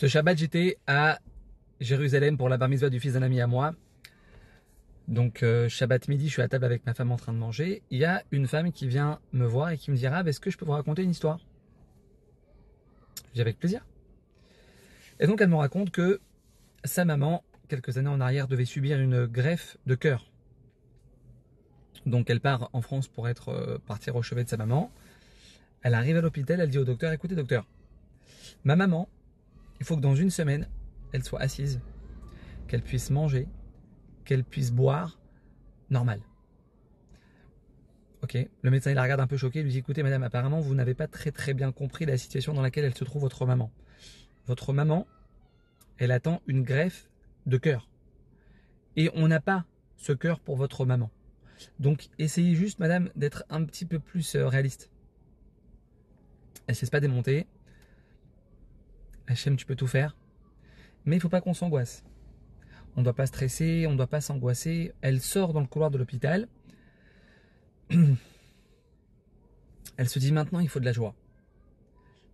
Ce Shabbat, j'étais à Jérusalem pour la bar mitzvah du fils d'un ami à moi. Donc, euh, Shabbat midi, je suis à table avec ma femme en train de manger. Il y a une femme qui vient me voir et qui me dira Est-ce que je peux vous raconter une histoire? Je dis avec plaisir. Et donc, elle me raconte que sa maman, quelques années en arrière, devait subir une greffe de cœur. Donc, elle part en France pour être euh, partir au chevet de sa maman. Elle arrive à l'hôpital, elle dit au docteur Écoutez, docteur, ma maman, il faut que dans une semaine, elle soit assise, qu'elle puisse manger, qu'elle puisse boire normal. Ok, le médecin il la regarde un peu choqué, il lui dit écoutez madame, apparemment vous n'avez pas très très bien compris la situation dans laquelle elle se trouve votre maman. Votre maman, elle attend une greffe de cœur. Et on n'a pas ce cœur pour votre maman. Donc essayez juste madame d'être un petit peu plus euh, réaliste. Elle ne se laisse pas démonter. HM, tu peux tout faire. Mais il ne faut pas qu'on s'angoisse. On ne doit pas stresser, on ne doit pas s'angoisser. Elle sort dans le couloir de l'hôpital. Elle se dit maintenant il faut de la joie.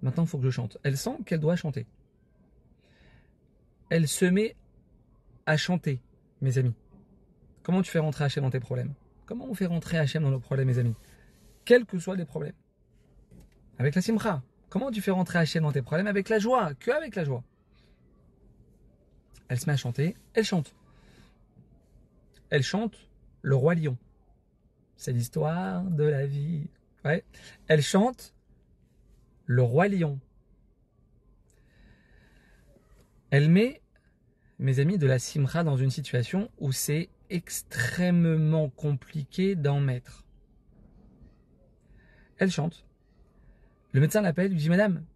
Maintenant il faut que je chante. Elle sent qu'elle doit chanter. Elle se met à chanter, mes amis. Comment tu fais rentrer HM dans tes problèmes? Comment on fait rentrer HM dans nos problèmes, mes amis? Quels que soient les problèmes. Avec la simcha. Comment tu fais rentrer HM dans tes problèmes Avec la joie, que avec la joie? Elle se met à chanter, elle chante. Elle chante Le Roi Lion. C'est l'histoire de la vie. Ouais. Elle chante Le Roi Lion. Elle met, mes amis, de la simra dans une situation où c'est extrêmement compliqué d'en mettre. Elle chante. Le médecin l'appelle, lui dit Madame,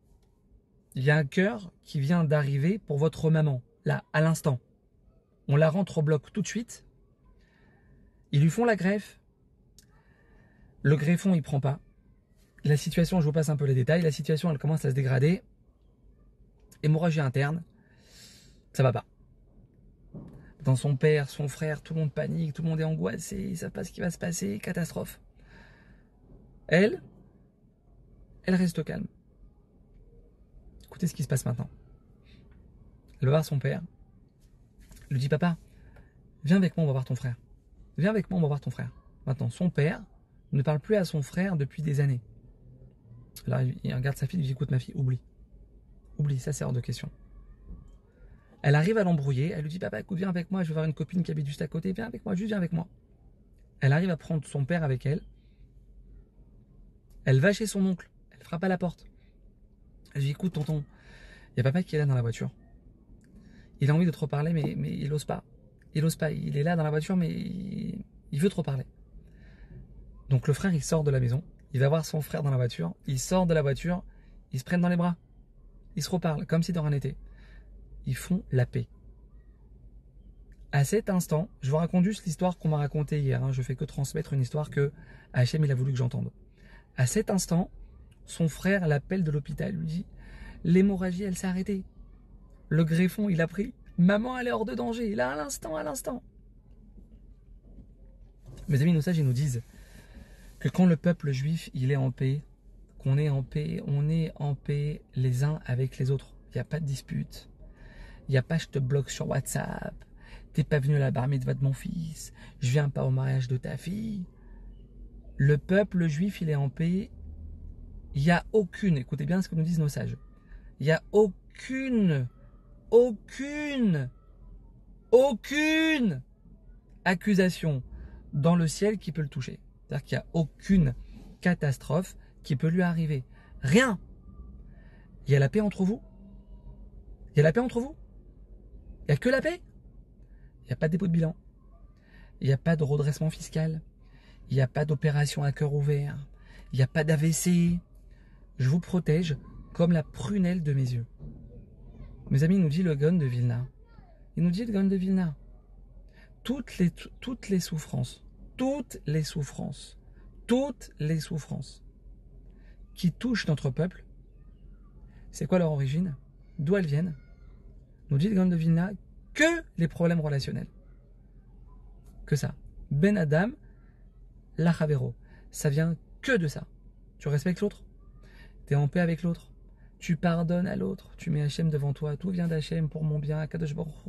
il y a un cœur qui vient d'arriver pour votre maman là, à l'instant. On la rentre au bloc tout de suite. Ils lui font la greffe. Le greffon, il prend pas. La situation, je vous passe un peu les détails. La situation, elle commence à se dégrader. Hémorragie interne. Ça va pas. Dans son père, son frère, tout le monde panique, tout le monde est angoissé, ils savent pas ce qui va se passer, catastrophe. Elle, elle reste calme. Écoutez ce qui se passe maintenant. Elle va voir son père. Elle lui dit Papa, viens avec moi, on va voir ton frère. Viens avec moi, on va voir ton frère. Maintenant, son père ne parle plus à son frère depuis des années. Là, il regarde sa fille, il lui dit Écoute, ma fille, oublie. Oublie, ça c'est hors de question. Elle arrive à l'embrouiller, elle lui dit Papa, écoute, viens avec moi, je vais voir une copine qui habite juste à côté, viens avec moi, juste viens avec moi. Elle arrive à prendre son père avec elle. Elle va chez son oncle, frappe à la porte. Elle lui Écoute, tonton, il y a papa qui est là dans la voiture. Il a envie de te reparler, mais, mais il n'ose pas. Il n'ose pas. Il est là dans la voiture, mais il, veut te reparler. Donc le frère, il sort de la maison. Il va voir son frère dans la voiture. Il sort de la voiture. Ils se prennent dans les bras. Ils se reparlent, comme si de rien n'était. Ils font la paix. À cet instant, je vous raconte juste l'histoire qu'on m'a racontée hier. Hein. Je fais que transmettre une histoire que Hachem il a voulu que j'entende. À cet instant, son frère l'appelle de l'hôpital. lui dit L'hémorragie, elle s'est arrêtée. Le greffon, il a pris. Maman, elle est hors de danger. Là, à l'instant, à l'instant. Mes amis, nos sages, ils nous disent que quand le peuple juif, il est en paix, qu'on est en paix, on est en paix les uns avec les autres. Il n'y a pas de dispute. Il n'y a pas je te bloque sur WhatsApp. T'es pas venu à la bar mitzvah de mon fils. Je viens pas au mariage de ta fille. Le peuple juif, il est en paix. Il n'y a aucune, écoutez bien ce que nous disent nos sages. Il n'y a aucune aucune, aucune accusation dans le ciel qui peut le toucher. C'est-à-dire qu'il n'y a aucune catastrophe qui peut lui arriver. Rien. Il y a la paix entre vous. Il y a la paix entre vous. Il n'y a que la paix. Il n'y a pas de dépôt de bilan. Il n'y a pas de redressement fiscal. Il n'y a pas d'opération à cœur ouvert. Il n'y a pas d'AVC. Je vous protège comme la prunelle de mes yeux. Mes amis, nous dit le Gon de Vilna. Il nous dit le Gon de Vilna. Toutes les, souffrances, toutes les souffrances, toutes les souffrances qui touchent notre peuple, c'est quoi leur origine? D'où elles viennent? Nous dit le Gon de Vilna que les problèmes relationnels. Que ça. Ben Adam, la Ça vient que de ça. Tu respectes l'autre? En paix avec l'autre. Tu pardonnes à l'autre, tu mets Hachem devant toi, tout vient d'Hachem pour mon bien,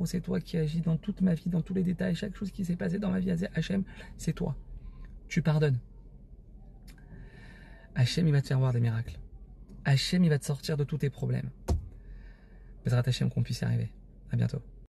c'est toi qui agis dans toute ma vie, dans tous les détails, chaque chose qui s'est passée dans ma vie, Hachem, c'est toi. Tu pardonnes. Hachem, il va te faire voir des miracles. Hachem, il va te sortir de tous tes problèmes. Bezrat Hachem qu'on puisse y arriver. À bientôt.